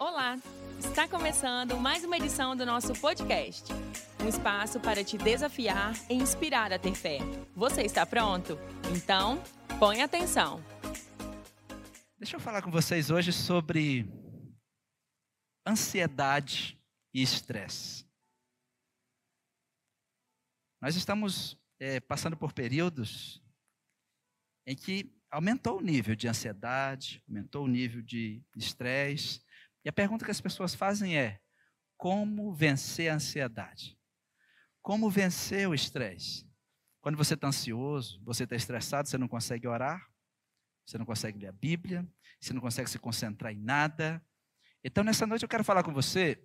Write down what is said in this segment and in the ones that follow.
Olá! Está começando mais uma edição do nosso podcast. Um espaço para te desafiar e inspirar a ter fé. Você está pronto? Então, põe atenção. Deixa eu falar com vocês hoje sobre ansiedade e estresse. Nós estamos é, passando por períodos em que aumentou o nível de ansiedade, aumentou o nível de estresse. E a pergunta que as pessoas fazem é: como vencer a ansiedade? Como vencer o estresse? Quando você está ansioso, você está estressado, você não consegue orar, você não consegue ler a Bíblia, você não consegue se concentrar em nada. Então, nessa noite, eu quero falar com você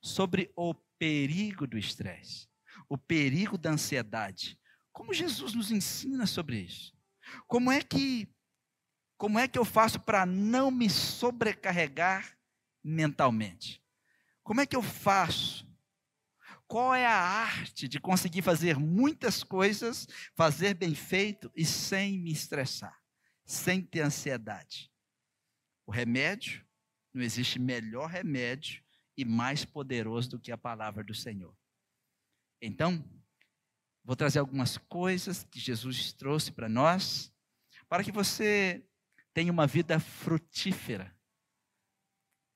sobre o perigo do estresse, o perigo da ansiedade. Como Jesus nos ensina sobre isso? Como é que como é que eu faço para não me sobrecarregar mentalmente? Como é que eu faço? Qual é a arte de conseguir fazer muitas coisas, fazer bem feito e sem me estressar, sem ter ansiedade? O remédio, não existe melhor remédio e mais poderoso do que a palavra do Senhor. Então, vou trazer algumas coisas que Jesus trouxe para nós, para que você tenha uma vida frutífera.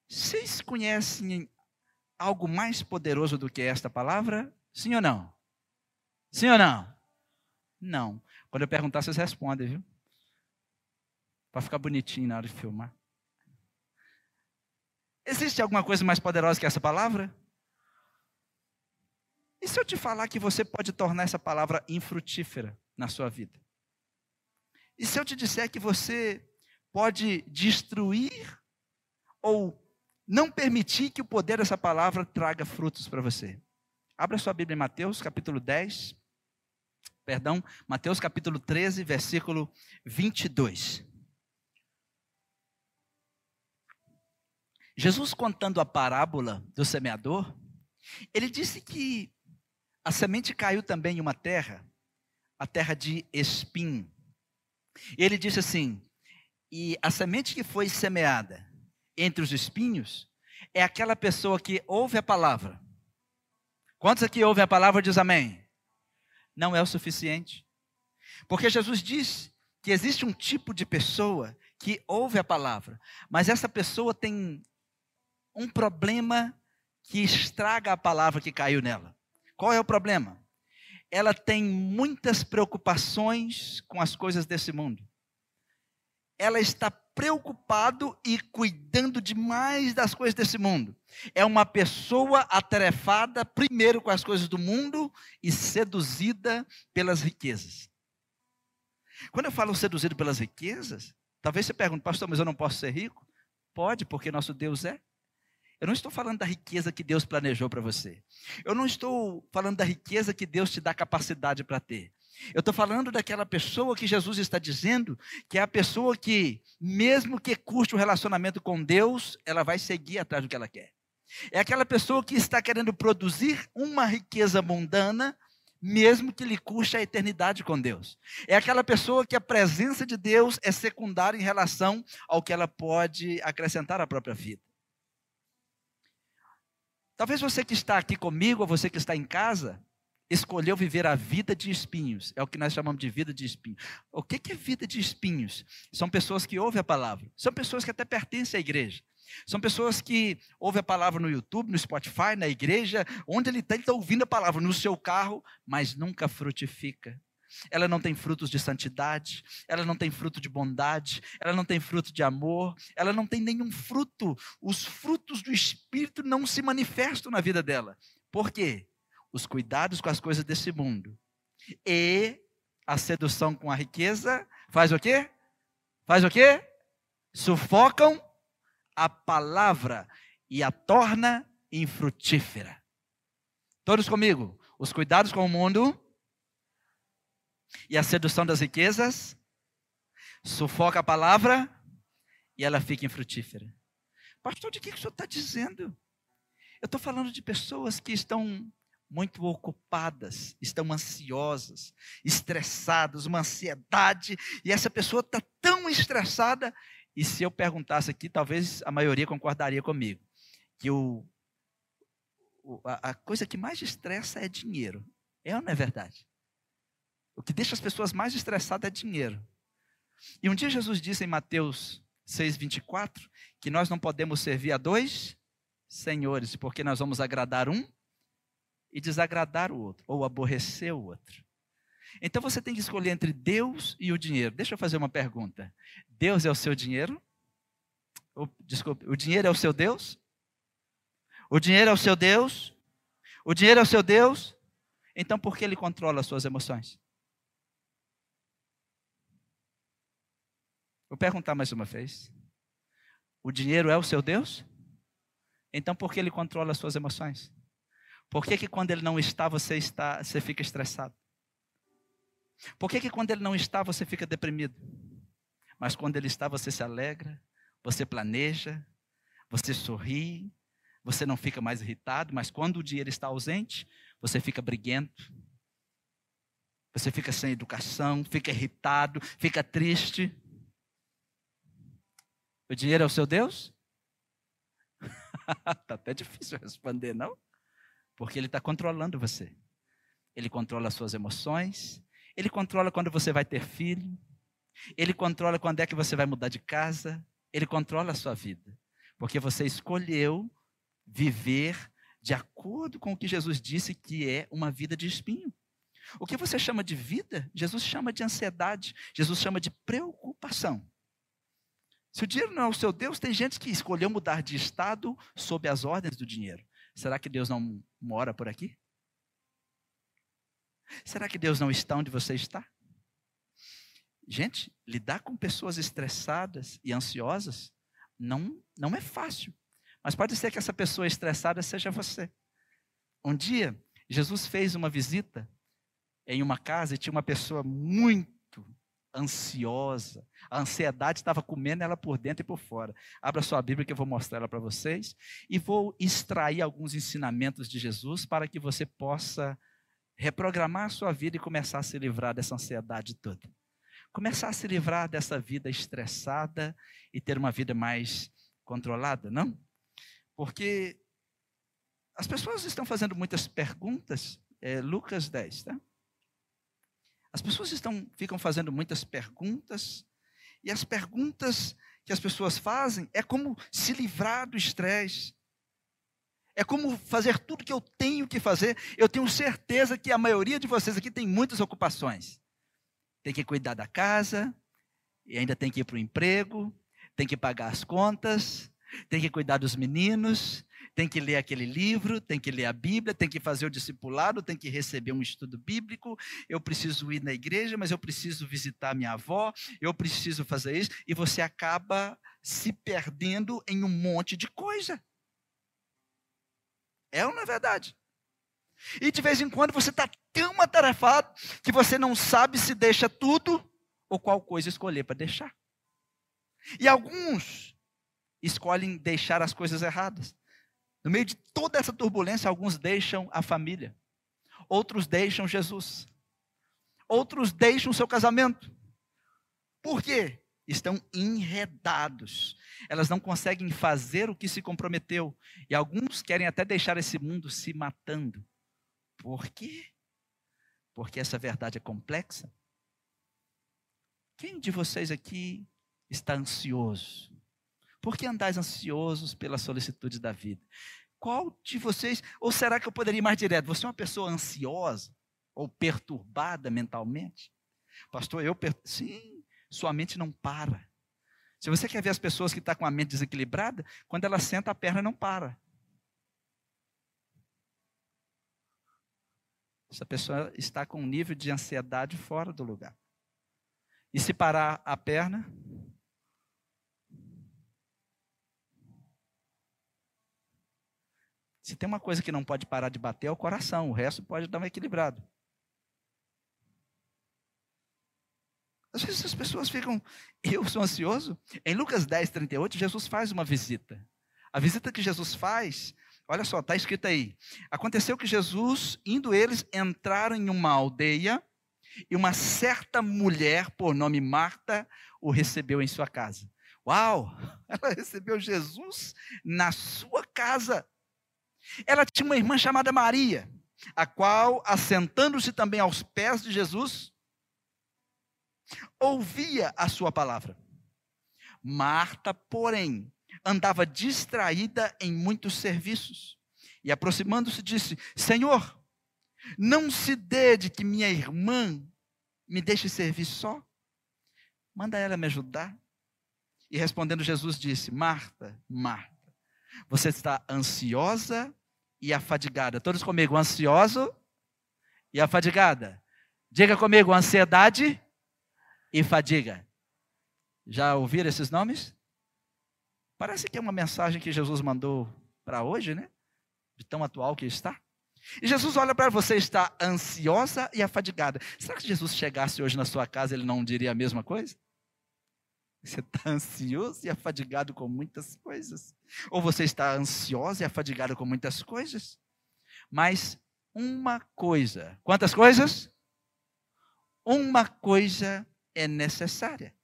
Vocês conhecem algo mais poderoso do que esta palavra? Sim ou não? Sim ou não? Não. Quando eu perguntar, vocês respondem, viu? Para ficar bonitinho na hora de filmar. Existe alguma coisa mais poderosa que essa palavra? E se eu te falar que você pode tornar essa palavra infrutífera na sua vida? E se eu te disser que você pode destruir ou não permitir que o poder dessa palavra traga frutos para você? Abra sua Bíblia em Mateus, capítulo 10. Perdão, Mateus capítulo 13, versículo 22. Jesus contando a parábola do semeador, ele disse que a semente caiu também em uma terra, a terra de espinho. Ele disse assim: e a semente que foi semeada entre os espinhos é aquela pessoa que ouve a palavra. Quantos aqui ouvem a palavra diz amém? Não é o suficiente. Porque Jesus diz que existe um tipo de pessoa que ouve a palavra, mas essa pessoa tem um problema que estraga a palavra que caiu nela. Qual é o problema? Ela tem muitas preocupações com as coisas desse mundo. Ela está preocupado e cuidando demais das coisas desse mundo. É uma pessoa atarefada primeiro com as coisas do mundo e seduzida pelas riquezas. Quando eu falo seduzido pelas riquezas, talvez você pergunte, pastor, mas eu não posso ser rico? Pode, porque nosso Deus é. Eu não estou falando da riqueza que Deus planejou para você. Eu não estou falando da riqueza que Deus te dá capacidade para ter. Eu estou falando daquela pessoa que Jesus está dizendo que é a pessoa que, mesmo que custe o relacionamento com Deus, ela vai seguir atrás do que ela quer. É aquela pessoa que está querendo produzir uma riqueza mundana, mesmo que lhe custe a eternidade com Deus. É aquela pessoa que a presença de Deus é secundária em relação ao que ela pode acrescentar à própria vida. Talvez você que está aqui comigo, ou você que está em casa, escolheu viver a vida de espinhos. É o que nós chamamos de vida de espinhos. O que é vida de espinhos? São pessoas que ouvem a palavra. São pessoas que até pertencem à igreja. São pessoas que ouvem a palavra no YouTube, no Spotify, na igreja, onde ele está, ele está ouvindo a palavra, no seu carro, mas nunca frutifica ela não tem frutos de santidade, ela não tem fruto de bondade, ela não tem fruto de amor, ela não tem nenhum fruto. Os frutos do Espírito não se manifestam na vida dela. Por quê? Os cuidados com as coisas desse mundo e a sedução com a riqueza faz o quê? Faz o quê? Sufocam a palavra e a torna infrutífera. Todos comigo. Os cuidados com o mundo e a sedução das riquezas sufoca a palavra e ela fica infrutífera. Pastor, de que, que o senhor está dizendo? Eu estou falando de pessoas que estão muito ocupadas, estão ansiosas, estressadas, uma ansiedade, e essa pessoa está tão estressada E se eu perguntasse aqui, talvez a maioria concordaria comigo, que o, o a, a coisa que mais estressa é dinheiro. É ou não é verdade? O que deixa as pessoas mais estressadas é dinheiro. E um dia Jesus disse em Mateus 6,24 que nós não podemos servir a dois senhores, porque nós vamos agradar um e desagradar o outro, ou aborrecer o outro. Então você tem que escolher entre Deus e o dinheiro. Deixa eu fazer uma pergunta. Deus é o seu dinheiro? desculpe, o dinheiro é o seu Deus? O dinheiro é o seu Deus? O dinheiro é o seu Deus? Então por que ele controla as suas emoções? Vou perguntar mais uma vez. O dinheiro é o seu Deus? Então por que ele controla as suas emoções? Por que, que quando ele não está, você está, você fica estressado? Por que, que quando ele não está, você fica deprimido? Mas quando ele está, você se alegra, você planeja, você sorri, você não fica mais irritado, mas quando o dinheiro está ausente, você fica briguento, você fica sem educação, fica irritado, fica triste. O dinheiro é o seu Deus? Está até difícil responder, não? Porque ele está controlando você. Ele controla as suas emoções. Ele controla quando você vai ter filho. Ele controla quando é que você vai mudar de casa. Ele controla a sua vida. Porque você escolheu viver de acordo com o que Jesus disse que é uma vida de espinho. O que você chama de vida, Jesus chama de ansiedade, Jesus chama de preocupação. Se o dinheiro não é o seu Deus, tem gente que escolheu mudar de estado sob as ordens do dinheiro. Será que Deus não mora por aqui? Será que Deus não está onde você está? Gente, lidar com pessoas estressadas e ansiosas não, não é fácil. Mas pode ser que essa pessoa estressada seja você. Um dia, Jesus fez uma visita em uma casa e tinha uma pessoa muito ansiosa. A ansiedade estava comendo ela por dentro e por fora. Abra sua Bíblia que eu vou mostrar ela para vocês e vou extrair alguns ensinamentos de Jesus para que você possa reprogramar a sua vida e começar a se livrar dessa ansiedade toda. Começar a se livrar dessa vida estressada e ter uma vida mais controlada, não? Porque as pessoas estão fazendo muitas perguntas. É, Lucas 10, tá? As pessoas estão, ficam fazendo muitas perguntas, e as perguntas que as pessoas fazem é como se livrar do estresse. É como fazer tudo que eu tenho que fazer. Eu tenho certeza que a maioria de vocês aqui tem muitas ocupações. Tem que cuidar da casa, e ainda tem que ir para o emprego, tem que pagar as contas, tem que cuidar dos meninos, tem que ler aquele livro, tem que ler a Bíblia, tem que fazer o discipulado, tem que receber um estudo bíblico, eu preciso ir na igreja, mas eu preciso visitar minha avó, eu preciso fazer isso, e você acaba se perdendo em um monte de coisa. É ou não é verdade? E de vez em quando você está tão atarefado que você não sabe se deixa tudo ou qual coisa escolher para deixar. E alguns escolhem deixar as coisas erradas. No meio de toda essa turbulência, alguns deixam a família, outros deixam Jesus, outros deixam seu casamento. Por quê? Estão enredados. Elas não conseguem fazer o que se comprometeu. E alguns querem até deixar esse mundo se matando. Por quê? Porque essa verdade é complexa. Quem de vocês aqui está ansioso? Por que andais ansiosos pelas solicitudes da vida? Qual de vocês, ou será que eu poderia ir mais direto? Você é uma pessoa ansiosa ou perturbada mentalmente? Pastor, eu, per... sim, sua mente não para. Se você quer ver as pessoas que estão tá com a mente desequilibrada, quando ela senta, a perna não para. Essa pessoa está com um nível de ansiedade fora do lugar. E se parar a perna, Se tem uma coisa que não pode parar de bater é o coração, o resto pode dar um equilibrado. Às vezes as pessoas ficam, eu sou ansioso. Em Lucas 10, 38, Jesus faz uma visita. A visita que Jesus faz, olha só, está escrito aí. Aconteceu que Jesus, indo eles, entraram em uma aldeia e uma certa mulher, por nome Marta, o recebeu em sua casa. Uau! Ela recebeu Jesus na sua casa. Ela tinha uma irmã chamada Maria, a qual, assentando-se também aos pés de Jesus, ouvia a sua palavra. Marta, porém, andava distraída em muitos serviços. E aproximando-se, disse: Senhor, não se dê de que minha irmã me deixe servir só. Manda ela me ajudar. E respondendo, Jesus disse: Marta, Marta, você está ansiosa e afadigada. Todos comigo, ansioso e afadigada. Diga comigo, ansiedade e fadiga. Já ouviram esses nomes? Parece que é uma mensagem que Jesus mandou para hoje, né? De tão atual que está. E Jesus olha para você, está ansiosa e afadigada. Será que se Jesus chegasse hoje na sua casa, ele não diria a mesma coisa? Você está ansioso e afadigado com muitas coisas. Ou você está ansiosa e afadigado com muitas coisas. Mas uma coisa. Quantas coisas? Uma coisa é necessária.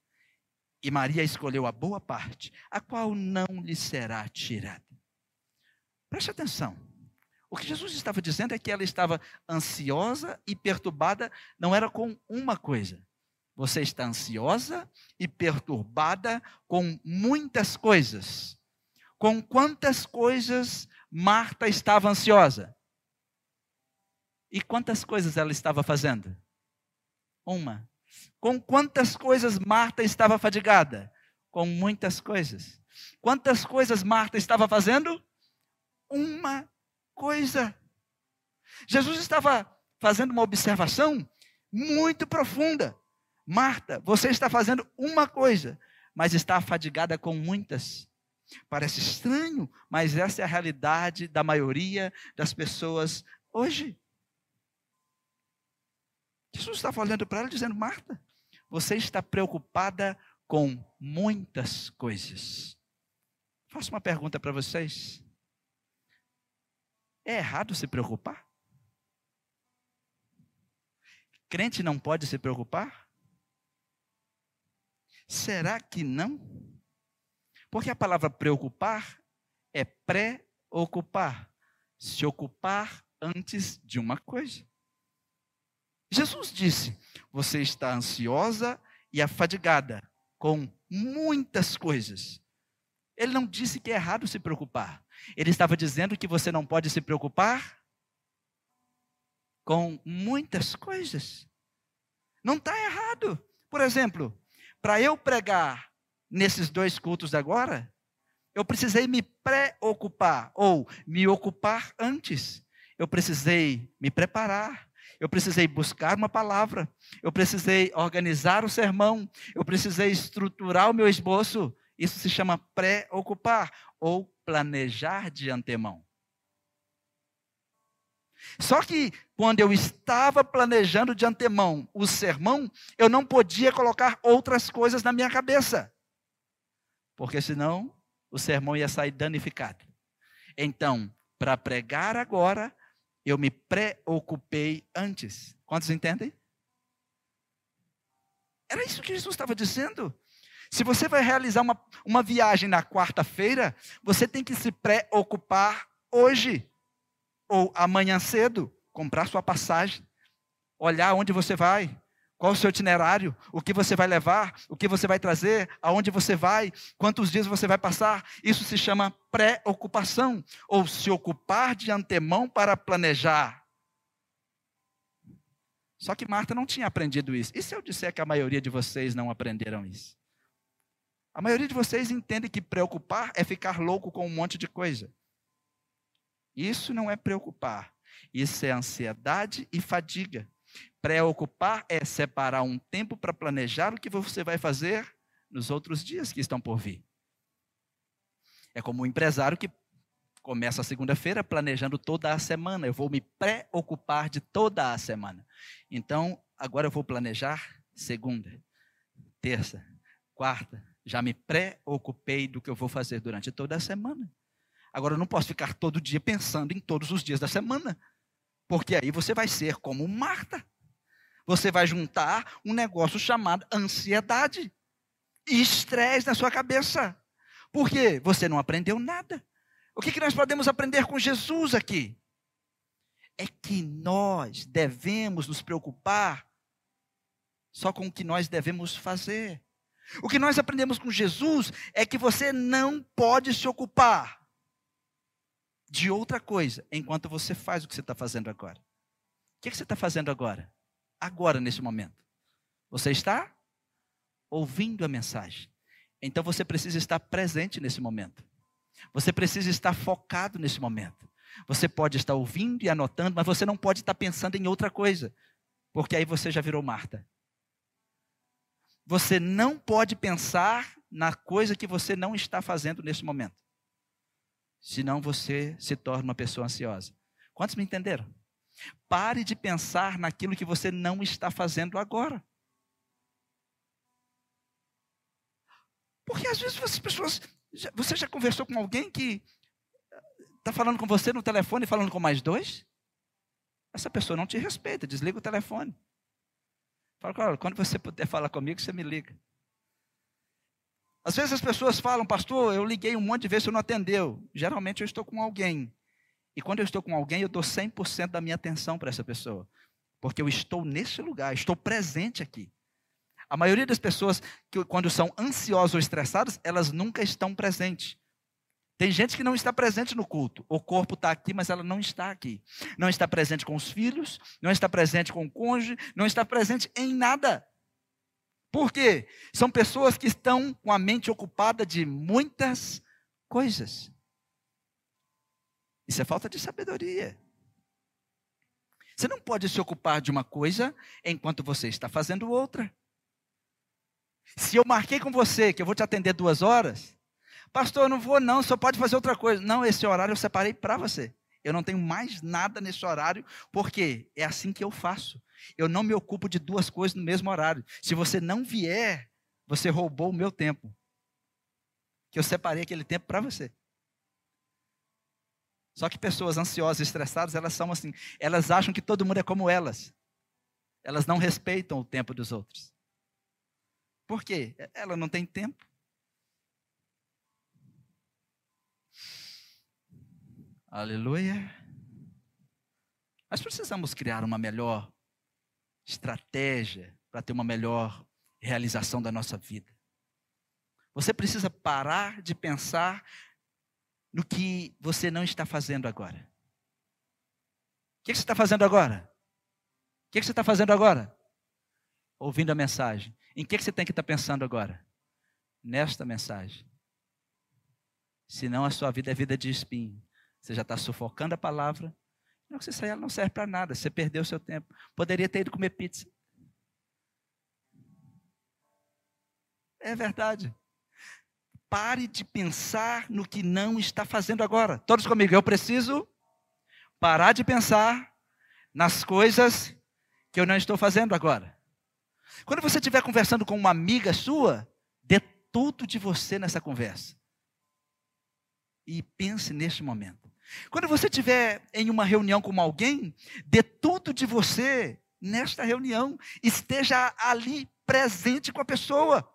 E Maria escolheu a boa parte, a qual não lhe será tirada. Preste atenção. O que Jesus estava dizendo é que ela estava ansiosa e perturbada, não era com uma coisa, você está ansiosa e perturbada com muitas coisas. Com quantas coisas Marta estava ansiosa? E quantas coisas ela estava fazendo? Uma. Com quantas coisas Marta estava fadigada? Com muitas coisas. Quantas coisas Marta estava fazendo? Uma coisa. Jesus estava fazendo uma observação muito profunda. Marta, você está fazendo uma coisa, mas está afadigada com muitas. Parece estranho, mas essa é a realidade da maioria das pessoas hoje. Jesus estava olhando para ela dizendo: Marta, você está preocupada com muitas coisas. Faço uma pergunta para vocês. É errado se preocupar? Crente não pode se preocupar? Será que não? Porque a palavra preocupar é pré-ocupar, se ocupar antes de uma coisa. Jesus disse: Você está ansiosa e afadigada com muitas coisas. Ele não disse que é errado se preocupar. Ele estava dizendo que você não pode se preocupar com muitas coisas. Não está errado. Por exemplo, para eu pregar nesses dois cultos agora, eu precisei me preocupar ou me ocupar antes. Eu precisei me preparar. Eu precisei buscar uma palavra. Eu precisei organizar o sermão. Eu precisei estruturar o meu esboço. Isso se chama preocupar ou planejar de antemão. Só que quando eu estava planejando de antemão o sermão, eu não podia colocar outras coisas na minha cabeça. Porque senão o sermão ia sair danificado. Então, para pregar agora, eu me preocupei antes. Quantos entendem? Era isso que Jesus estava dizendo. Se você vai realizar uma, uma viagem na quarta-feira, você tem que se preocupar hoje ou amanhã cedo, comprar sua passagem, olhar onde você vai, qual o seu itinerário, o que você vai levar, o que você vai trazer, aonde você vai, quantos dias você vai passar. Isso se chama pré-ocupação, ou se ocupar de antemão para planejar. Só que Marta não tinha aprendido isso. E se eu disser que a maioria de vocês não aprenderam isso? A maioria de vocês entende que preocupar é ficar louco com um monte de coisa. Isso não é preocupar. Isso é ansiedade e fadiga. Preocupar é separar um tempo para planejar o que você vai fazer nos outros dias que estão por vir. É como um empresário que começa a segunda-feira planejando toda a semana. Eu vou me preocupar de toda a semana. Então, agora eu vou planejar segunda, terça, quarta. Já me preocupei do que eu vou fazer durante toda a semana. Agora, eu não posso ficar todo dia pensando em todos os dias da semana, porque aí você vai ser como Marta. Você vai juntar um negócio chamado ansiedade. estresse na sua cabeça. Por quê? Você não aprendeu nada. O que, que nós podemos aprender com Jesus aqui? É que nós devemos nos preocupar só com o que nós devemos fazer. O que nós aprendemos com Jesus é que você não pode se ocupar de outra coisa enquanto você faz o que você está fazendo agora. O que, que você está fazendo agora? Agora, nesse momento. Você está ouvindo a mensagem. Então você precisa estar presente nesse momento. Você precisa estar focado nesse momento. Você pode estar ouvindo e anotando, mas você não pode estar pensando em outra coisa, porque aí você já virou Marta. Você não pode pensar na coisa que você não está fazendo nesse momento. Senão você se torna uma pessoa ansiosa. Quantos me entenderam? Pare de pensar naquilo que você não está fazendo agora. Porque às vezes as pessoas. Você já conversou com alguém que está falando com você no telefone e falando com mais dois? Essa pessoa não te respeita, desliga o telefone. Fala, quando você puder falar comigo, você me liga. Às vezes as pessoas falam, pastor, eu liguei um monte de vezes, você não atendeu. Geralmente eu estou com alguém. E quando eu estou com alguém, eu dou 100% da minha atenção para essa pessoa. Porque eu estou nesse lugar, estou presente aqui. A maioria das pessoas, que, quando são ansiosas ou estressadas, elas nunca estão presentes. Tem gente que não está presente no culto. O corpo está aqui, mas ela não está aqui. Não está presente com os filhos, não está presente com o cônjuge, não está presente em nada. Por quê? São pessoas que estão com a mente ocupada de muitas coisas. Isso é falta de sabedoria. Você não pode se ocupar de uma coisa enquanto você está fazendo outra. Se eu marquei com você que eu vou te atender duas horas, pastor, eu não vou não, só pode fazer outra coisa. Não, esse horário eu separei para você. Eu não tenho mais nada nesse horário, porque é assim que eu faço. Eu não me ocupo de duas coisas no mesmo horário. Se você não vier, você roubou o meu tempo. Que eu separei aquele tempo para você. Só que pessoas ansiosas e estressadas, elas são assim, elas acham que todo mundo é como elas. Elas não respeitam o tempo dos outros. Por quê? Ela não tem tempo. Aleluia. Nós precisamos criar uma melhor estratégia para ter uma melhor realização da nossa vida. Você precisa parar de pensar no que você não está fazendo agora. O que você está fazendo agora? O que você está fazendo agora? Ouvindo a mensagem. Em que você tem que estar pensando agora? Nesta mensagem. Senão a sua vida é vida de espinho. Você já está sufocando a palavra. Não, você sair, ela não serve para nada. Você perdeu o seu tempo. Poderia ter ido comer pizza. É verdade. Pare de pensar no que não está fazendo agora. Todos comigo, eu preciso parar de pensar nas coisas que eu não estou fazendo agora. Quando você estiver conversando com uma amiga sua, dê tudo de você nessa conversa. E pense neste momento. Quando você estiver em uma reunião com alguém, dê tudo de você nesta reunião. Esteja ali presente com a pessoa.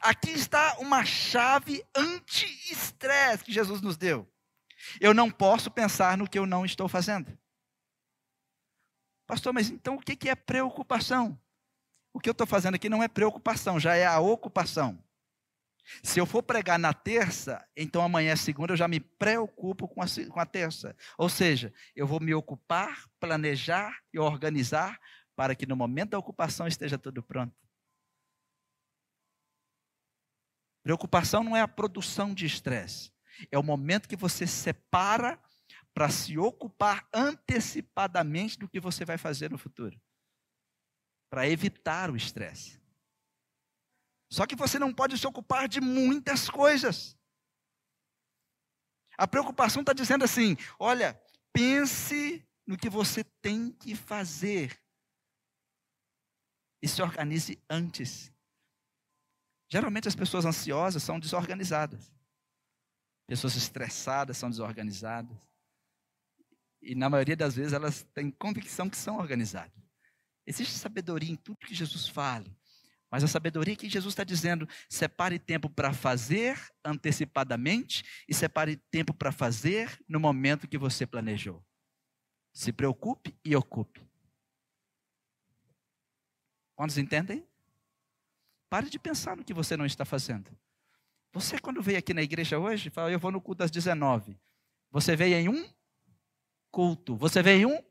Aqui está uma chave anti-estresse que Jesus nos deu. Eu não posso pensar no que eu não estou fazendo. Pastor, mas então o que é preocupação? O que eu estou fazendo aqui não é preocupação, já é a ocupação. Se eu for pregar na terça, então amanhã é segunda, eu já me preocupo com a, com a terça. Ou seja, eu vou me ocupar, planejar e organizar para que no momento da ocupação esteja tudo pronto. Preocupação não é a produção de estresse, é o momento que você separa para se ocupar antecipadamente do que você vai fazer no futuro para evitar o estresse. Só que você não pode se ocupar de muitas coisas. A preocupação está dizendo assim: olha, pense no que você tem que fazer. E se organize antes. Geralmente as pessoas ansiosas são desorganizadas. Pessoas estressadas são desorganizadas. E na maioria das vezes elas têm convicção que são organizadas. Existe sabedoria em tudo que Jesus fala, Mas a sabedoria que Jesus está dizendo, separe tempo para fazer antecipadamente e separe tempo para fazer no momento que você planejou. Se preocupe e ocupe. Quantos entendem? Pare de pensar no que você não está fazendo. Você, quando veio aqui na igreja hoje, fala, eu vou no culto às 19. Você veio em um culto. Você veio em um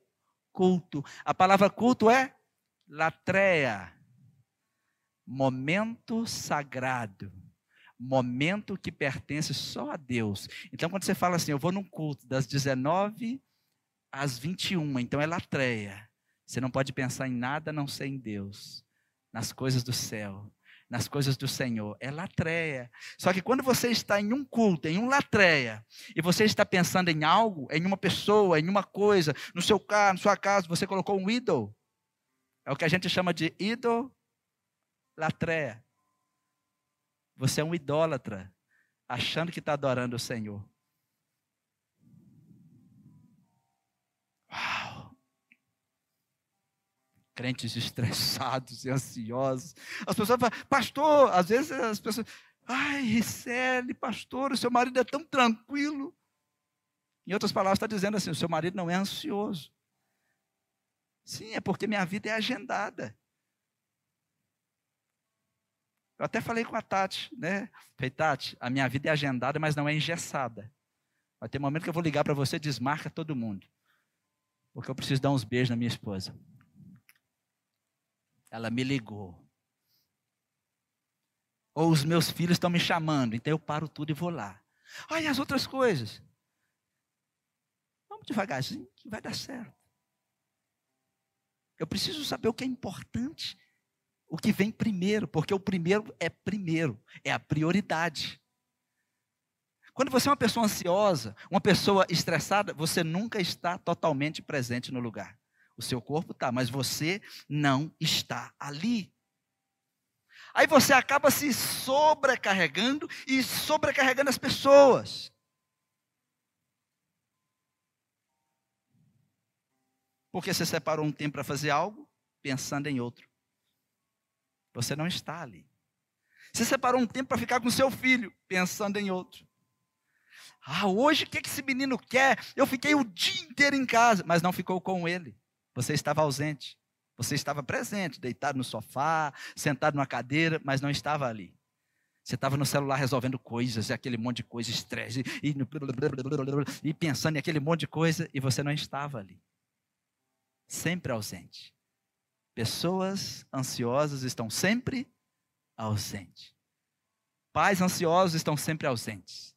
culto. A palavra culto é latreia. Momento sagrado. Momento que pertence só a Deus. Então, quando você fala assim, eu vou num culto das 19 às 21, então é latreia. Você não pode pensar em nada a não ser em Deus, nas coisas do céu nas coisas do Senhor. É latreia. Só que quando você está em um culto, em um latreia, e você está pensando em algo, em uma pessoa, em uma coisa, no seu carro, na sua casa, você colocou um ídolo. É o que a gente chama de idolatreia. Você é um idólatra, achando que está adorando o Senhor. crentes estressados e ansiosos. As pessoas falam, pastor, às vezes as pessoas, ai, Ricele, pastor, o seu marido é tão tranquilo. Em outras palavras, está dizendo assim: o seu marido não é ansioso. Sim, é porque minha vida é agendada. Eu até falei com a Tati, né? Falei, Tati, a minha vida é agendada, mas não é engessada. Vai ter momento que eu vou ligar para você, desmarca todo mundo. Porque eu preciso dar uns beijos na minha esposa. Ela me ligou. Ou os meus filhos estão me chamando, então eu paro tudo e vou lá. Ah, e as outras coisas? Vamos devagarzinho, que vai dar certo. Eu preciso saber o que é importante, o que vem primeiro, porque o primeiro é primeiro, é a prioridade. Quando você é uma pessoa ansiosa, uma pessoa estressada, você nunca está totalmente presente no lugar. O seu corpo está, mas você não está ali. Aí você acaba se sobrecarregando e sobrecarregando as pessoas. Porque você separou um tempo para fazer algo, pensando em outro. Você não está ali. Você separou um tempo para ficar com seu filho, pensando em outro. Ah, hoje o que esse menino quer? Eu fiquei o dia inteiro em casa, mas não ficou com ele. Você estava ausente. Você estava presente, deitado no sofá, sentado numa cadeira, mas não estava ali. Você estava no celular resolvendo coisas, aquele monte de coisa, estresse, e, e pensando em aquele monte de coisa, e você não estava ali. Sempre ausente. Pessoas ansiosas estão sempre ausentes. Pais ansiosos estão sempre ausentes.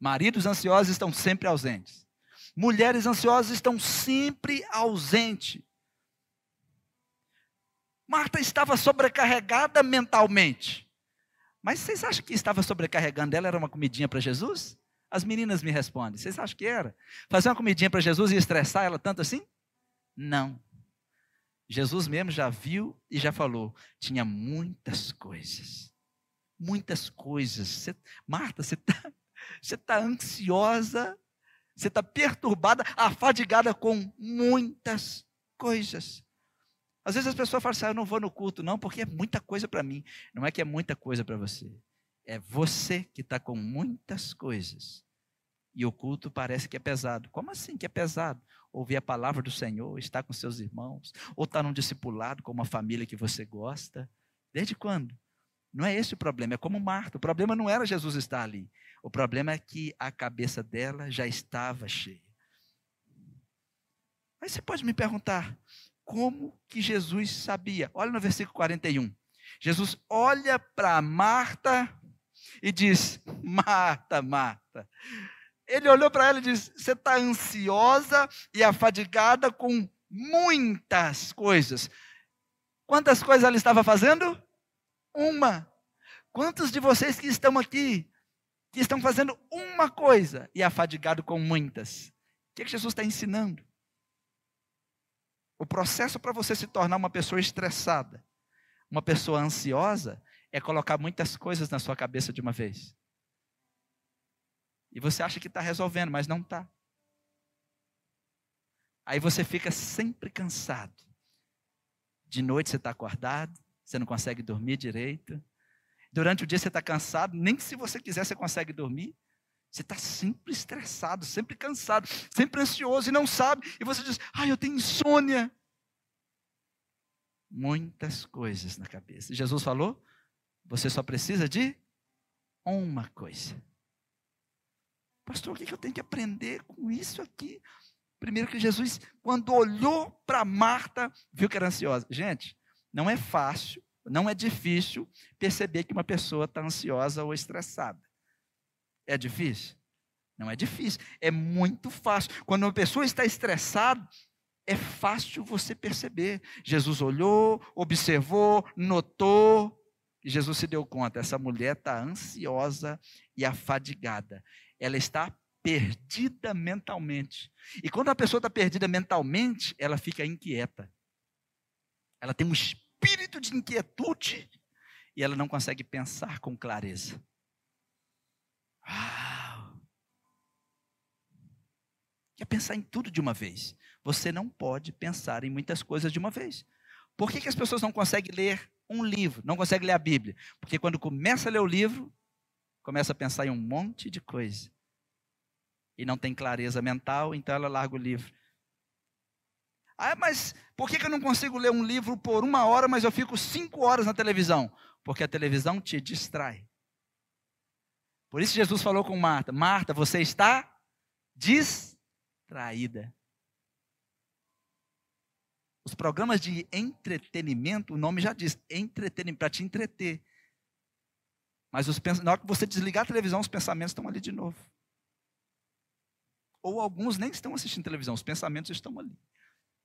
Maridos ansiosos estão sempre ausentes. Mulheres ansiosas estão sempre ausentes. Marta estava sobrecarregada mentalmente. Mas vocês acham que estava sobrecarregando ela era uma comidinha para Jesus? As meninas me respondem. Vocês acham que era? Fazer uma comidinha para Jesus e estressar ela tanto assim? Não. Jesus mesmo já viu e já falou. Tinha muitas coisas. Muitas coisas. Marta, você está você tá ansiosa você está perturbada, afadigada com muitas coisas. Às vezes as pessoas falam assim: ah, eu não vou no culto, não, porque é muita coisa para mim. Não é que é muita coisa para você. É você que está com muitas coisas. E o culto parece que é pesado. Como assim que é pesado? Ouvir a palavra do Senhor, estar com seus irmãos, ou estar num discipulado com uma família que você gosta. Desde quando? Não é esse o problema, é como Marta. O problema não era Jesus estar ali. O problema é que a cabeça dela já estava cheia. Aí você pode me perguntar, como que Jesus sabia? Olha no versículo 41. Jesus olha para Marta e diz: Marta, Marta. Ele olhou para ela e disse: Você está ansiosa e afadigada com muitas coisas. Quantas coisas ela estava fazendo? uma. Quantos de vocês que estão aqui, que estão fazendo uma coisa e afadigado com muitas? O que, é que Jesus está ensinando? O processo para você se tornar uma pessoa estressada, uma pessoa ansiosa, é colocar muitas coisas na sua cabeça de uma vez. E você acha que está resolvendo, mas não está. Aí você fica sempre cansado. De noite você está acordado, você não consegue dormir direito. Durante o dia você está cansado, nem se você quiser você consegue dormir. Você está sempre estressado, sempre cansado, sempre ansioso e não sabe. E você diz, ai, eu tenho insônia. Muitas coisas na cabeça. Jesus falou, você só precisa de uma coisa. Pastor, o que eu tenho que aprender com isso aqui? Primeiro que Jesus, quando olhou para Marta, viu que era ansiosa. Gente, não é fácil, não é difícil perceber que uma pessoa está ansiosa ou estressada. É difícil? Não é difícil, é muito fácil. Quando uma pessoa está estressada, é fácil você perceber. Jesus olhou, observou, notou, e Jesus se deu conta: essa mulher está ansiosa e afadigada. Ela está perdida mentalmente. E quando a pessoa está perdida mentalmente, ela fica inquieta. Ela tem um espírito de inquietude e ela não consegue pensar com clareza. Uau! Quer pensar em tudo de uma vez. Você não pode pensar em muitas coisas de uma vez. Por que, que as pessoas não conseguem ler um livro, não conseguem ler a Bíblia? Porque quando começa a ler o livro, começa a pensar em um monte de coisa. E não tem clareza mental, então ela larga o livro. Ah, mas por que, eu não consigo ler um livro por uma hora, mas eu fico cinco horas na televisão? Porque a televisão te distrai. Por isso Jesus falou com Marta: Marta, você está distraída. Os programas de entretenimento, o nome já diz, entretenimento, para te entreter. Mas os, na hora que você desligar a televisão, os pensamentos estão ali de novo. Ou alguns nem estão assistindo televisão, os pensamentos estão ali.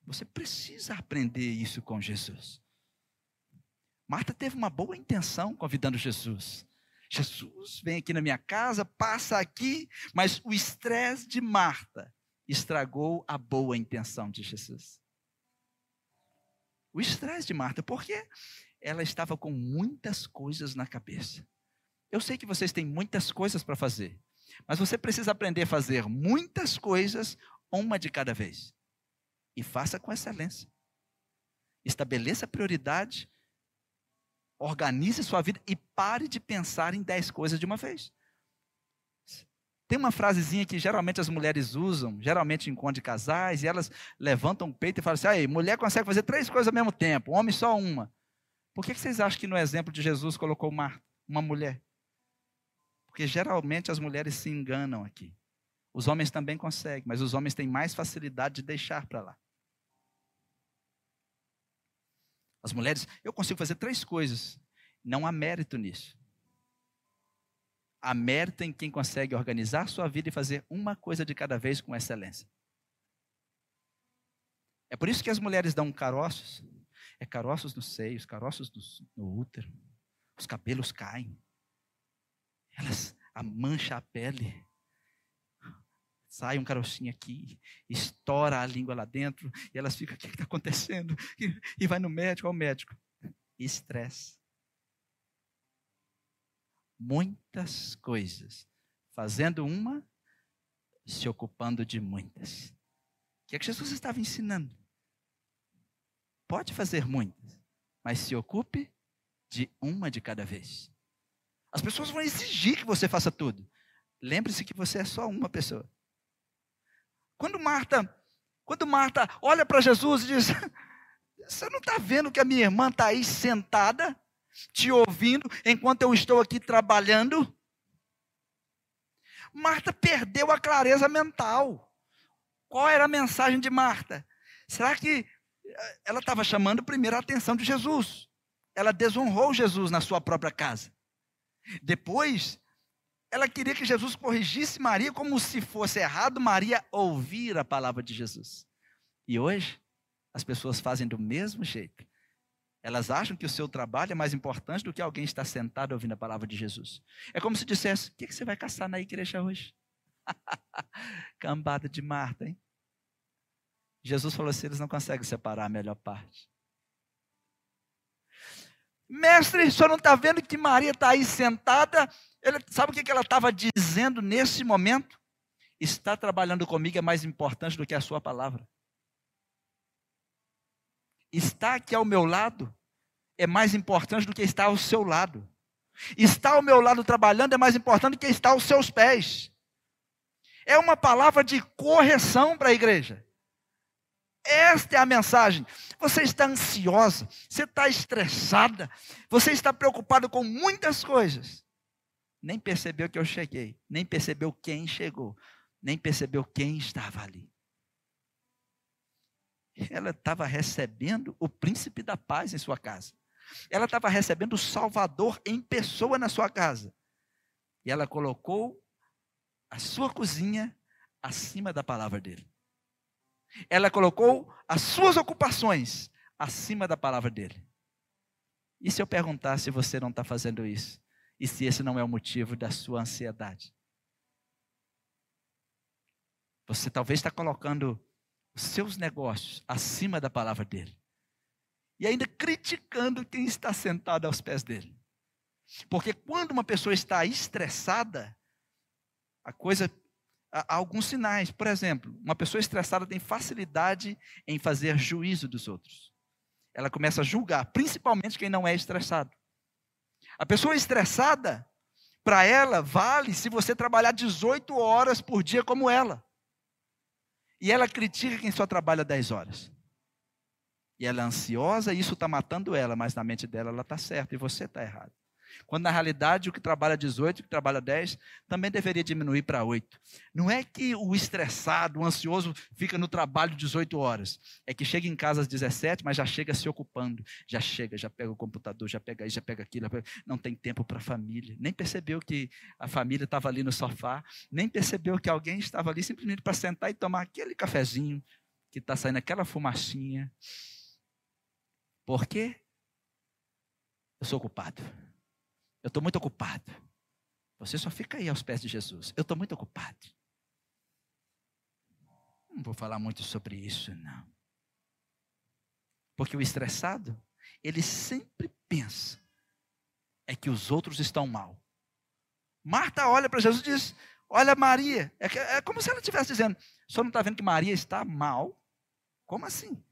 Você precisa aprender isso com Jesus. Marta teve uma boa intenção convidando Jesus. Jesus, vem aqui na minha casa, passa aqui, mas o estresse de Marta estragou a boa intenção de Jesus. O estresse de Marta, porque ela estava com muitas coisas na cabeça. Eu sei que vocês têm muitas coisas para fazer, mas você precisa aprender a fazer muitas coisas, uma de cada vez. E faça com excelência. Estabeleça prioridade Organize sua vida e pare de pensar em dez coisas de uma vez. Tem uma frasezinha que geralmente as mulheres usam, geralmente em encontro casais, e elas levantam o peito e falam assim: aí, mulher consegue fazer três coisas ao mesmo tempo, homem só uma. Por que vocês acham que no exemplo de Jesus colocou uma, uma mulher? Porque geralmente as mulheres se enganam aqui. Os homens também conseguem, mas os homens têm mais facilidade de deixar para lá. As mulheres, eu consigo fazer três coisas. Não há mérito nisso. Há mérito em quem consegue organizar sua vida e fazer uma coisa de cada vez com excelência. É por isso que as mulheres dão caroços. É caroços nos seios, caroços no, útero. Os cabelos caem. Elas mancha a pele sai um carocinho aqui, estoura a língua lá dentro, e elas ficam, o que está acontecendo? E, e vai no médico, ao médico. Estresse. Muitas coisas. Fazendo uma, se ocupando de muitas. O que é que Jesus estava ensinando? Pode fazer muitas, mas se ocupe de uma de cada vez. As pessoas vão exigir que você faça tudo. Lembre-se que você é só uma pessoa. Quando Marta, quando Marta olha para Jesus e diz: Você não está vendo que a minha irmã está aí sentada, te ouvindo, enquanto eu estou aqui trabalhando? Marta perdeu a clareza mental. Qual era a mensagem de Marta? Será que eh, ela estava chamando primeiro a atenção de Jesus? Ela desonrou Jesus na sua própria casa. Depois, ela queria que Jesus corrigisse Maria como se fosse errado Maria ouvir a palavra de Jesus. E hoje, as pessoas fazem do mesmo jeito. Elas acham que o seu trabalho é mais importante do que alguém estar sentado ouvindo a palavra de Jesus. É como se dissesse: O que, você vai caçar na igreja hoje? Cambada de Marta, hein? Jesus falou assim: eles não conseguem separar a melhor parte. Mestre, o senhor não está vendo que Maria está aí sentada ele, sabe o que ela estava dizendo nesse momento? Está trabalhando comigo é mais importante do que a sua palavra. Está aqui ao meu lado é mais importante do que estar ao seu lado. Estar ao meu lado trabalhando é mais importante do que estar aos seus pés. É uma palavra de correção para a igreja. Esta é a mensagem. Você está ansiosa, você está estressada, você está preocupado com muitas coisas. Nem percebeu que eu cheguei, nem percebeu quem chegou, nem percebeu quem estava ali. Ela estava recebendo o príncipe da paz em sua casa. Ela estava recebendo o Salvador em pessoa na sua casa. E ela colocou a sua cozinha acima da palavra dele. Ela colocou as suas ocupações acima da palavra dele. E se eu perguntar se você não está fazendo isso? E se esse não é o motivo da sua ansiedade? Você talvez está colocando os seus negócios acima da palavra dele. E ainda criticando quem está sentado aos pés dele. Porque quando uma pessoa está estressada, a coisa há alguns sinais. Por exemplo, uma pessoa estressada tem facilidade em fazer juízo dos outros. Ela começa a julgar, principalmente quem não é estressado. A pessoa estressada, para ela, vale se você trabalhar 18 horas por dia como ela. E ela critica quem só trabalha 10 horas. E ela é ansiosa e isso está matando ela, mas na mente dela ela está certa e você está errado. Quando na realidade o que trabalha 18, o que trabalha 10, também deveria diminuir para 8. Não é que o estressado, o ansioso fica no trabalho 18 horas. É que chega em casa às 17, mas já chega se ocupando. Já chega, já pega o computador, já pega isso, já pega aquilo. Não tem tempo para a família. Nem percebeu que a família estava ali no sofá. Nem percebeu que alguém estava ali simplesmente para sentar e tomar aquele cafezinho que está saindo aquela fumacinha. Por quê? Eu sou ocupado. Eu estou muito ocupado. Você só fica aí aos pés de Jesus. Eu estou muito ocupado. Não vou falar muito sobre isso, não. Porque o estressado, ele sempre pensa é que os outros estão mal. Marta olha para Jesus e diz: Olha, Maria. É, é como se ela estivesse dizendo: senhor não está vendo que Maria está mal? Como assim?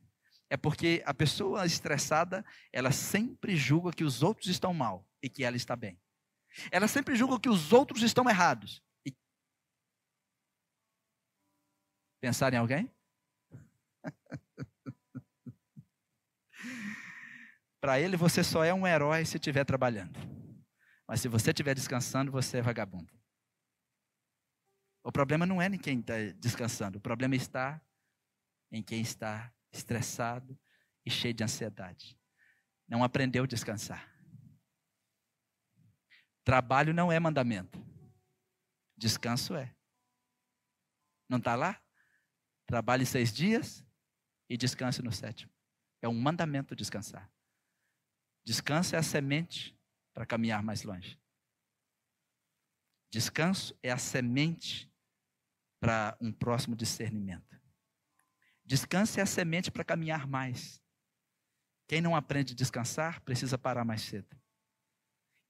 É porque a pessoa estressada, ela sempre julga que os outros estão mal e que ela está bem. Ela sempre julga que os outros estão errados. E... Pensar em alguém? Para ele, você só é um herói se estiver trabalhando. Mas se você estiver descansando, você é vagabundo. O problema não é em quem está descansando, o problema está em quem está estressado e cheio de ansiedade. Não aprendeu a descansar. Trabalho não é mandamento. Descanso é. Não está lá? Trabalhe seis dias e descanse no sétimo. É um mandamento descansar. Descanso é a semente para caminhar mais longe. Descanso é a semente para um próximo discernimento. Descanso é a semente para caminhar mais. Quem não aprende a descansar precisa parar mais cedo.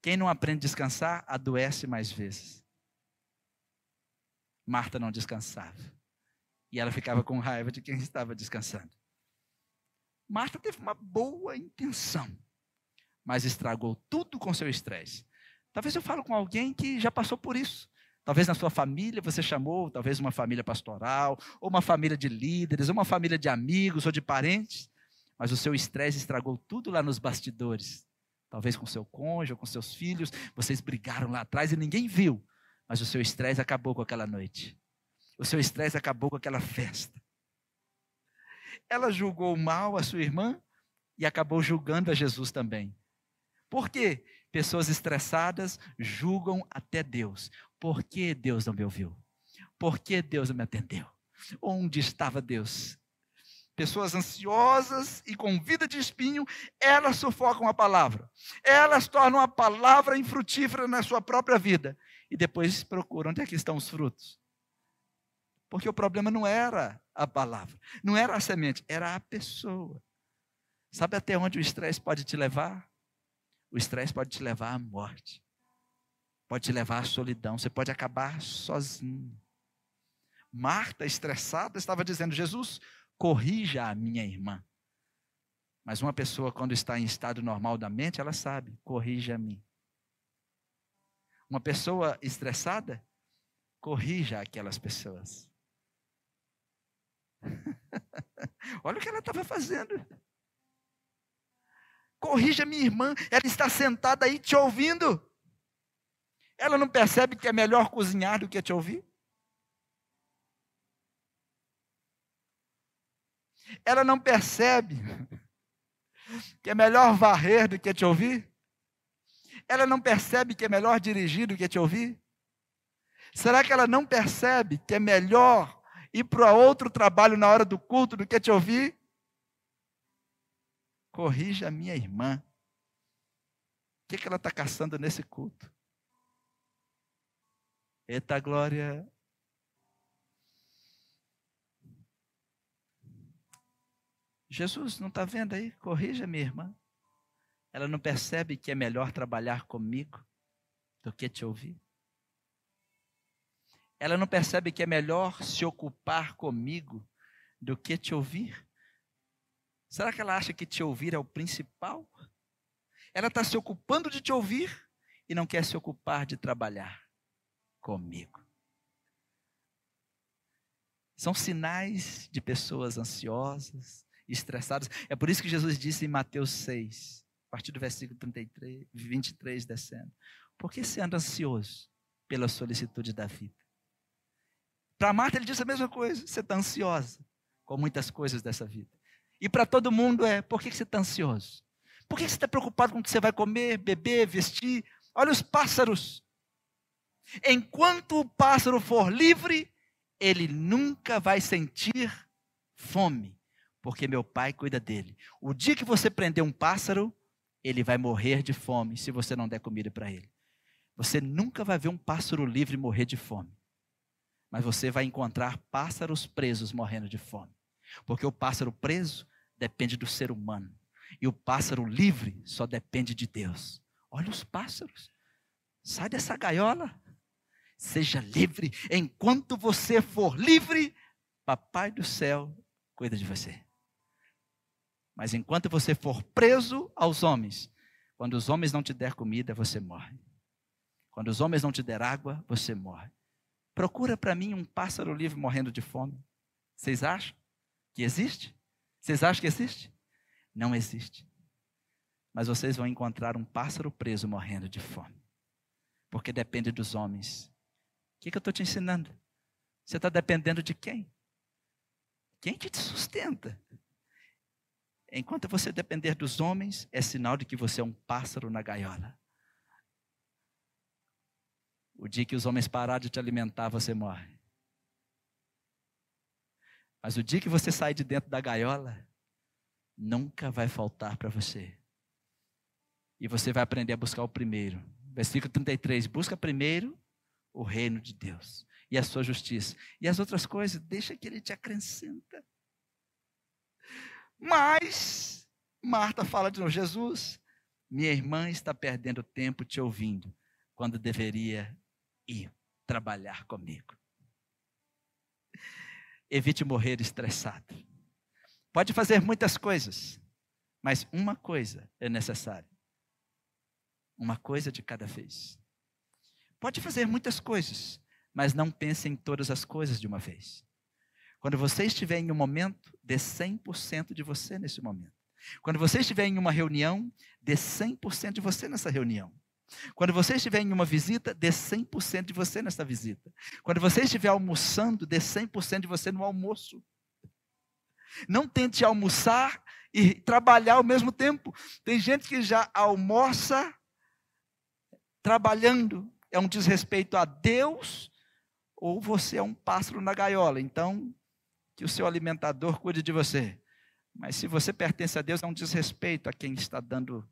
Quem não aprende a descansar, adoece mais vezes. Marta não descansava. E ela ficava com raiva de quem estava descansando. Marta teve uma boa intenção, mas estragou tudo com seu estresse. Talvez eu falo com alguém que já passou por isso. Talvez na sua família você chamou, talvez uma família pastoral, ou uma família de líderes, ou uma família de amigos ou de parentes, mas o seu estresse estragou tudo lá nos bastidores. Talvez com seu cônjuge ou com seus filhos, vocês brigaram lá atrás e ninguém viu, mas o seu estresse acabou com aquela noite. O seu estresse acabou com aquela festa. Ela julgou mal a sua irmã e acabou julgando a Jesus também. Por quê? Pessoas estressadas julgam até Deus. Por que Deus não me ouviu? Por que Deus não me atendeu? Onde estava Deus? Pessoas ansiosas e com vida de espinho, elas sufocam a palavra. Elas tornam a palavra infrutífera na sua própria vida. E depois procuram onde é que estão os frutos. Porque o problema não era a palavra, não era a semente, era a pessoa. Sabe até onde o estresse pode te levar? O estresse pode te levar à morte. Pode te levar à solidão. Você pode acabar sozinho. Marta, estressada, estava dizendo: Jesus, corrija a minha irmã. Mas uma pessoa, quando está em estado normal da mente, ela sabe, corrija-me. Uma pessoa estressada, corrija aquelas pessoas. Olha o que ela estava fazendo. Corrija minha irmã, ela está sentada aí te ouvindo. Ela não percebe que é melhor cozinhar do que te ouvir? Ela não percebe que é melhor varrer do que te ouvir? Ela não percebe que é melhor dirigir do que te ouvir? Será que ela não percebe que é melhor ir para outro trabalho na hora do culto do que te ouvir? Corrija a minha irmã. O que, que ela está caçando nesse culto? Eita glória! Jesus, não está vendo aí? Corrija minha irmã. Ela não percebe que é melhor trabalhar comigo do que te ouvir? Ela não percebe que é melhor se ocupar comigo do que te ouvir? Será que ela acha que te ouvir é o principal? Ela está se ocupando de te ouvir e não quer se ocupar de trabalhar comigo. São sinais de pessoas ansiosas, estressadas. É por isso que Jesus disse em Mateus 6, a partir do versículo 33, 23, descendo: Por que você anda ansioso pela solicitude da vida? Para Marta, ele disse a mesma coisa: você está ansiosa com muitas coisas dessa vida. E para todo mundo é: por que você está ansioso? Por que você está preocupado com o que você vai comer, beber, vestir? Olha os pássaros. Enquanto o pássaro for livre, ele nunca vai sentir fome porque meu pai cuida dele. O dia que você prender um pássaro, ele vai morrer de fome se você não der comida para ele. Você nunca vai ver um pássaro livre morrer de fome. Mas você vai encontrar pássaros presos morrendo de fome. Porque o pássaro preso depende do ser humano. E o pássaro livre só depende de Deus. Olha os pássaros. Sai dessa gaiola. Seja livre. Enquanto você for livre, Papai do céu cuida de você. Mas enquanto você for preso aos homens, quando os homens não te der comida, você morre. Quando os homens não te der água, você morre. Procura para mim um pássaro livre morrendo de fome. Vocês acham que existe? Vocês acham que existe? Não existe. Mas vocês vão encontrar um pássaro preso morrendo de fome. Porque depende dos homens. O que, que eu estou te ensinando? Você está dependendo de quem? Quem que te sustenta? Enquanto você depender dos homens, é sinal de que você é um pássaro na gaiola. O dia que os homens pararem de te alimentar, você morre. Mas o dia que você sair de dentro da gaiola, nunca vai faltar para você. E você vai aprender a buscar o primeiro. Versículo 33: busca primeiro o reino de Deus e a sua justiça. E as outras coisas, deixa que ele te acrescenta. Mas Marta fala de novo: Jesus, minha irmã está perdendo tempo te ouvindo, quando deveria ir trabalhar comigo. Evite morrer estressado. Pode fazer muitas coisas, mas uma coisa é necessária. Uma coisa de cada vez. Pode fazer muitas coisas, mas não pense em todas as coisas de uma vez. Quando você estiver em um momento, dê 100% de você nesse momento. Quando você estiver em uma reunião, dê 100% de você nessa reunião. Quando você estiver em uma visita, dê 100% de você nessa visita. Quando você estiver almoçando, dê 100% de você no almoço. Não tente almoçar e trabalhar ao mesmo tempo. Tem gente que já almoça trabalhando. É um desrespeito a Deus ou você é um pássaro na gaiola. Então, que o seu alimentador cuide de você. Mas se você pertence a Deus, é um desrespeito a quem está dando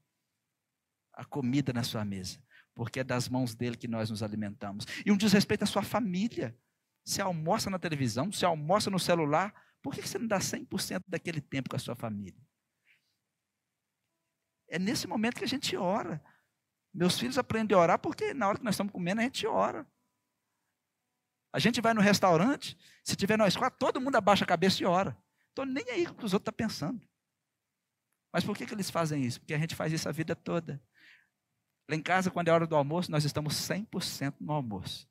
a comida na sua mesa, porque é das mãos dele que nós nos alimentamos. E um desrespeito à sua família. Você almoça na televisão, você almoça no celular, por que você não dá 100% daquele tempo com a sua família? É nesse momento que a gente ora. Meus filhos aprendem a orar porque na hora que nós estamos comendo, a gente ora. A gente vai no restaurante, se tiver nós quatro, todo mundo abaixa a cabeça e ora. Estou nem aí com o que os outros estão tá pensando. Mas por que, que eles fazem isso? Porque a gente faz isso a vida toda. Lá em casa, quando é hora do almoço, nós estamos 100% no almoço.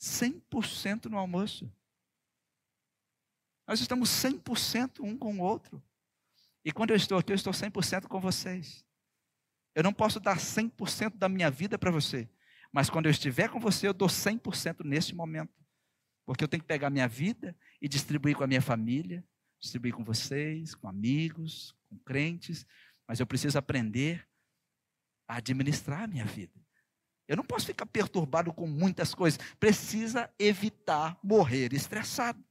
100% no almoço. Nós estamos 100% um com o outro. E quando eu estou aqui, eu estou 100% com vocês. Eu não posso dar 100% da minha vida para você. Mas quando eu estiver com você, eu dou 100% neste momento. Porque eu tenho que pegar minha vida e distribuir com a minha família, distribuir com vocês, com amigos, com crentes. Mas eu preciso aprender a administrar a minha vida. Eu não posso ficar perturbado com muitas coisas. Precisa evitar morrer estressado.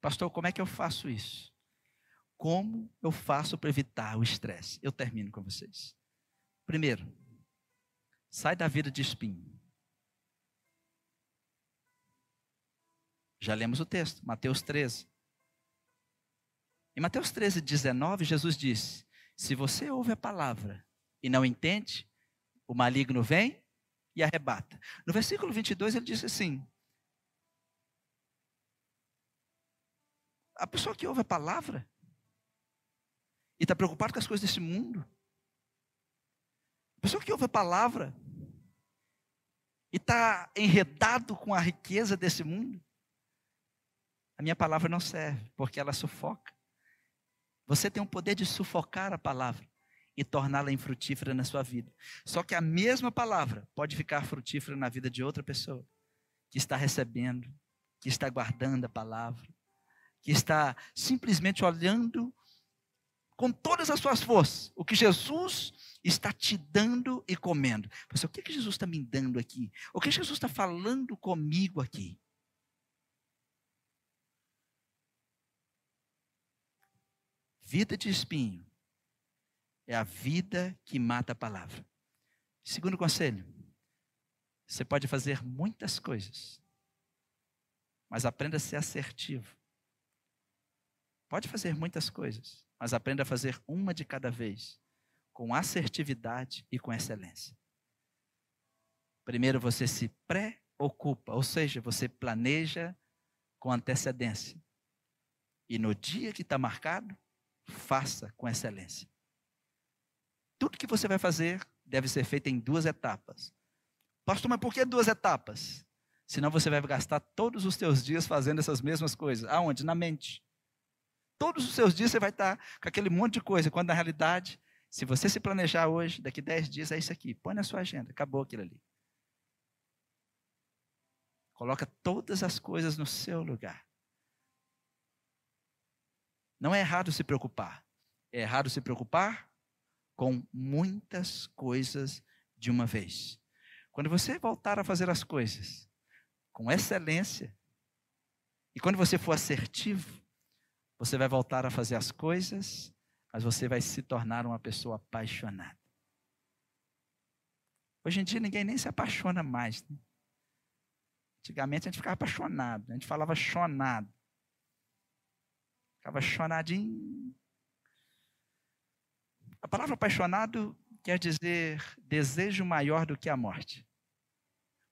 Pastor, como é que eu faço isso? Como eu faço para evitar o estresse? Eu termino com vocês. Primeiro, Sai da vida de espinho. Já lemos o texto, Mateus 13. Em Mateus 13, 19, Jesus disse: Se você ouve a palavra e não entende, o maligno vem e arrebata. No versículo 22, ele disse assim: A pessoa que ouve a palavra e está preocupado com as coisas desse mundo, a pessoa que ouve a palavra e está enredado com a riqueza desse mundo, a minha palavra não serve, porque ela sufoca. Você tem o poder de sufocar a palavra e torná-la infrutífera na sua vida. Só que a mesma palavra pode ficar frutífera na vida de outra pessoa que está recebendo, que está guardando a palavra, que está simplesmente olhando com todas as suas forças o que Jesus está te dando e comendo. Você, o que, que Jesus está me dando aqui? O que Jesus está falando comigo aqui? Vida de espinho é a vida que mata a palavra. Segundo conselho, você pode fazer muitas coisas, mas aprenda a ser assertivo. Pode fazer muitas coisas, mas aprenda a fazer uma de cada vez, com assertividade e com excelência. Primeiro você se preocupa, ou seja, você planeja com antecedência. E no dia que está marcado, faça com excelência. Tudo que você vai fazer deve ser feito em duas etapas. Pastor, mas por que duas etapas? Senão você vai gastar todos os seus dias fazendo essas mesmas coisas. Aonde? Na mente. Todos os seus dias você vai estar com aquele monte de coisa, quando na realidade, se você se planejar hoje, daqui 10 dias é isso aqui. Põe na sua agenda, acabou aquilo ali. Coloca todas as coisas no seu lugar. Não é errado se preocupar. É errado se preocupar com muitas coisas de uma vez. Quando você voltar a fazer as coisas com excelência, e quando você for assertivo, você vai voltar a fazer as coisas, mas você vai se tornar uma pessoa apaixonada. Hoje em dia ninguém nem se apaixona mais. Né? Antigamente a gente ficava apaixonado, a gente falava chonado. Ficava chonadinho. A palavra apaixonado quer dizer desejo maior do que a morte.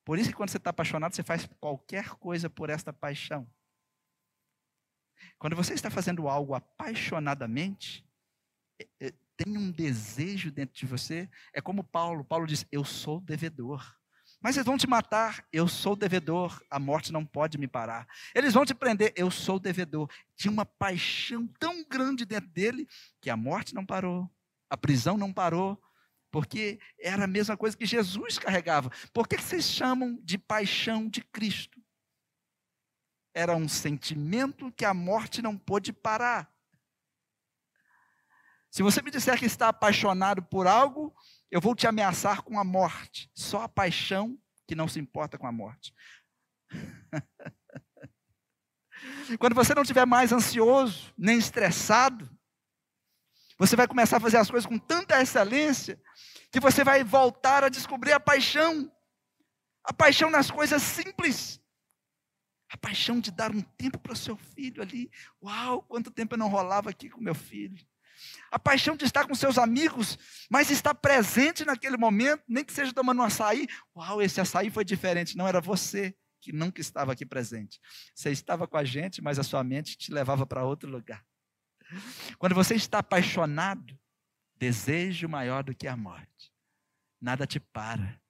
Por isso que quando você está apaixonado, você faz qualquer coisa por esta paixão. Quando você está fazendo algo apaixonadamente, tem um desejo dentro de você. É como Paulo. Paulo diz: Eu sou devedor. Mas eles vão te matar, eu sou devedor, a morte não pode me parar. Eles vão te prender, eu sou devedor. Tinha uma paixão tão grande dentro dele que a morte não parou, a prisão não parou, porque era a mesma coisa que Jesus carregava. Por que vocês chamam de paixão de Cristo? era um sentimento que a morte não pôde parar. Se você me disser que está apaixonado por algo, eu vou te ameaçar com a morte. Só a paixão que não se importa com a morte. Quando você não estiver mais ansioso, nem estressado, você vai começar a fazer as coisas com tanta excelência que você vai voltar a descobrir a paixão. A paixão nas coisas simples. A paixão de dar um tempo para o seu filho ali. Uau, quanto tempo eu não rolava aqui com meu filho. A paixão de estar com seus amigos, mas estar presente naquele momento, nem que seja tomando um açaí. Uau, esse açaí foi diferente. Não era você, que nunca estava aqui presente. Você estava com a gente, mas a sua mente te levava para outro lugar. Quando você está apaixonado, desejo maior do que a morte. Nada te para.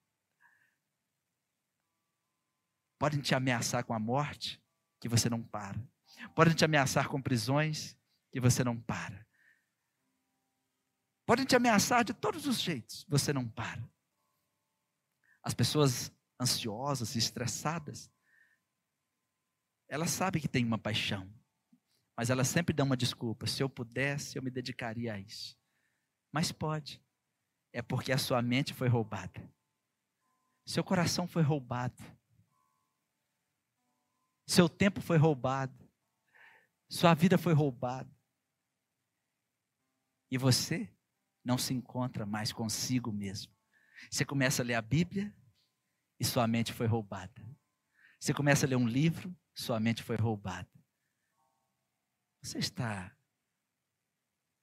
Podem te ameaçar com a morte, que você não para. Podem te ameaçar com prisões, que você não para. Podem te ameaçar de todos os jeitos, você não para. As pessoas ansiosas e estressadas, elas sabem que tem uma paixão, mas elas sempre dão uma desculpa. Se eu pudesse, eu me dedicaria a isso. Mas pode. É porque a sua mente foi roubada. Seu coração foi roubado. Seu tempo foi roubado. Sua vida foi roubada. E você não se encontra mais consigo mesmo. Você começa a ler a Bíblia e sua mente foi roubada. Você começa a ler um livro, sua mente foi roubada. Você está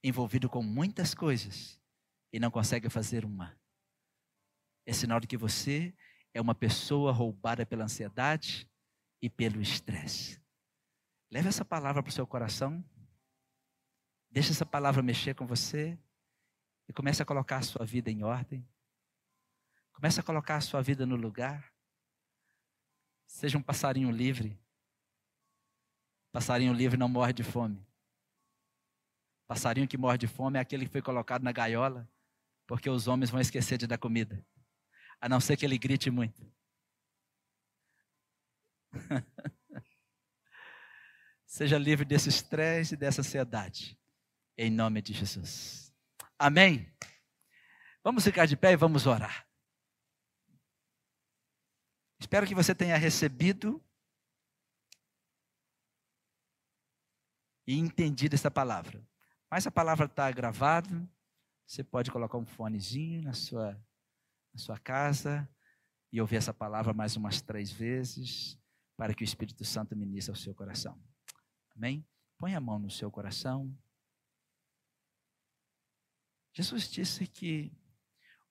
envolvido com muitas coisas e não consegue fazer uma. É sinal de que você é uma pessoa roubada pela ansiedade e pelo estresse. Leve essa palavra para o seu coração. Deixe essa palavra mexer com você e comece a colocar a sua vida em ordem. Comece a colocar a sua vida no lugar. Seja um passarinho livre. Passarinho livre não morre de fome. Passarinho que morre de fome é aquele que foi colocado na gaiola, porque os homens vão esquecer de dar comida. A não ser que ele grite muito. Seja livre desse estresse e dessa ansiedade. Em nome de Jesus. Amém? Vamos ficar de pé e vamos orar. Espero que você tenha recebido e entendido essa palavra. Mas a palavra está gravada. Você pode colocar um fonezinho na sua, na sua casa e ouvir essa palavra mais umas três vezes para que o Espírito Santo ministre ao seu coração. Amém? Põe a mão no seu coração. Jesus disse que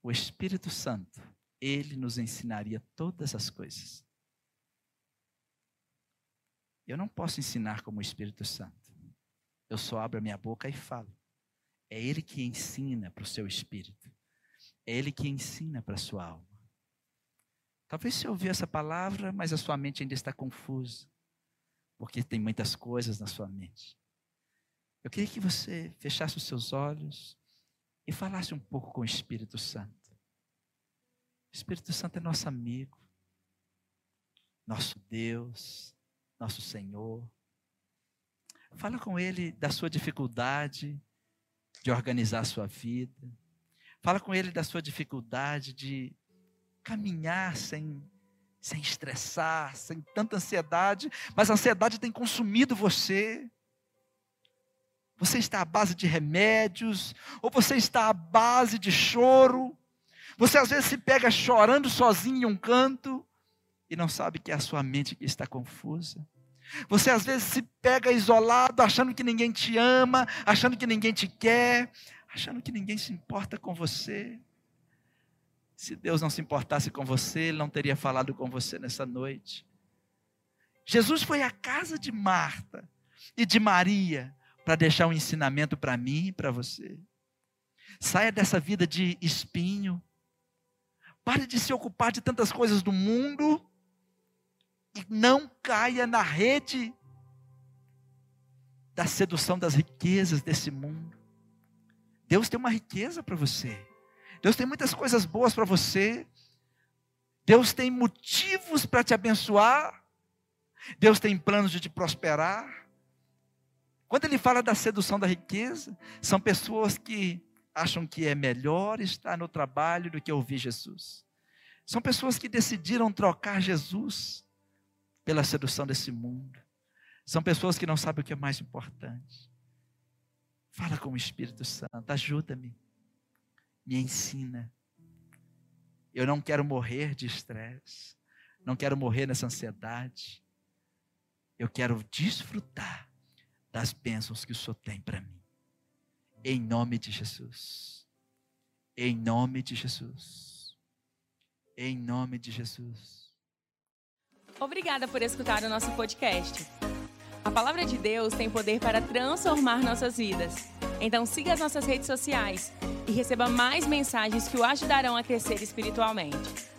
o Espírito Santo ele nos ensinaria todas as coisas. Eu não posso ensinar como o Espírito Santo. Eu só abro a minha boca e falo. É Ele que ensina para o seu espírito. É Ele que ensina para a sua alma. Talvez você ouviu essa palavra, mas a sua mente ainda está confusa. Porque tem muitas coisas na sua mente. Eu queria que você fechasse os seus olhos e falasse um pouco com o Espírito Santo. O Espírito Santo é nosso amigo, nosso Deus, nosso Senhor. Fala com Ele da sua dificuldade de organizar a sua vida. Fala com Ele da sua dificuldade de caminhar sem, sem estressar, sem tanta ansiedade, mas a ansiedade tem consumido você. Você está à base de remédios, ou você está à base de choro, você às vezes se pega chorando sozinho em um canto e não sabe que é a sua mente que está confusa. Você às vezes se pega isolado, achando que ninguém te ama, achando que ninguém te quer, achando que ninguém se importa com você. Se Deus não se importasse com você, Ele não teria falado com você nessa noite. Jesus foi à casa de Marta e de Maria para deixar um ensinamento para mim e para você. Saia dessa vida de espinho, Pare de se ocupar de tantas coisas do mundo e não caia na rede da sedução das riquezas desse mundo. Deus tem uma riqueza para você. Deus tem muitas coisas boas para você. Deus tem motivos para te abençoar. Deus tem planos de te prosperar. Quando ele fala da sedução da riqueza, são pessoas que acham que é melhor estar no trabalho do que ouvir Jesus. São pessoas que decidiram trocar Jesus pela sedução desse mundo. São pessoas que não sabem o que é mais importante. Fala com o Espírito Santo, ajuda-me, me ensina. Eu não quero morrer de estresse, não quero morrer nessa ansiedade. Eu quero desfrutar das bênçãos que o Senhor tem para mim. Em nome de Jesus. Em nome de Jesus. Em nome de Jesus. Obrigada por escutar o nosso podcast. A palavra de Deus tem poder para transformar nossas vidas. Então siga as nossas redes sociais e receba mais mensagens que o ajudarão a crescer espiritualmente.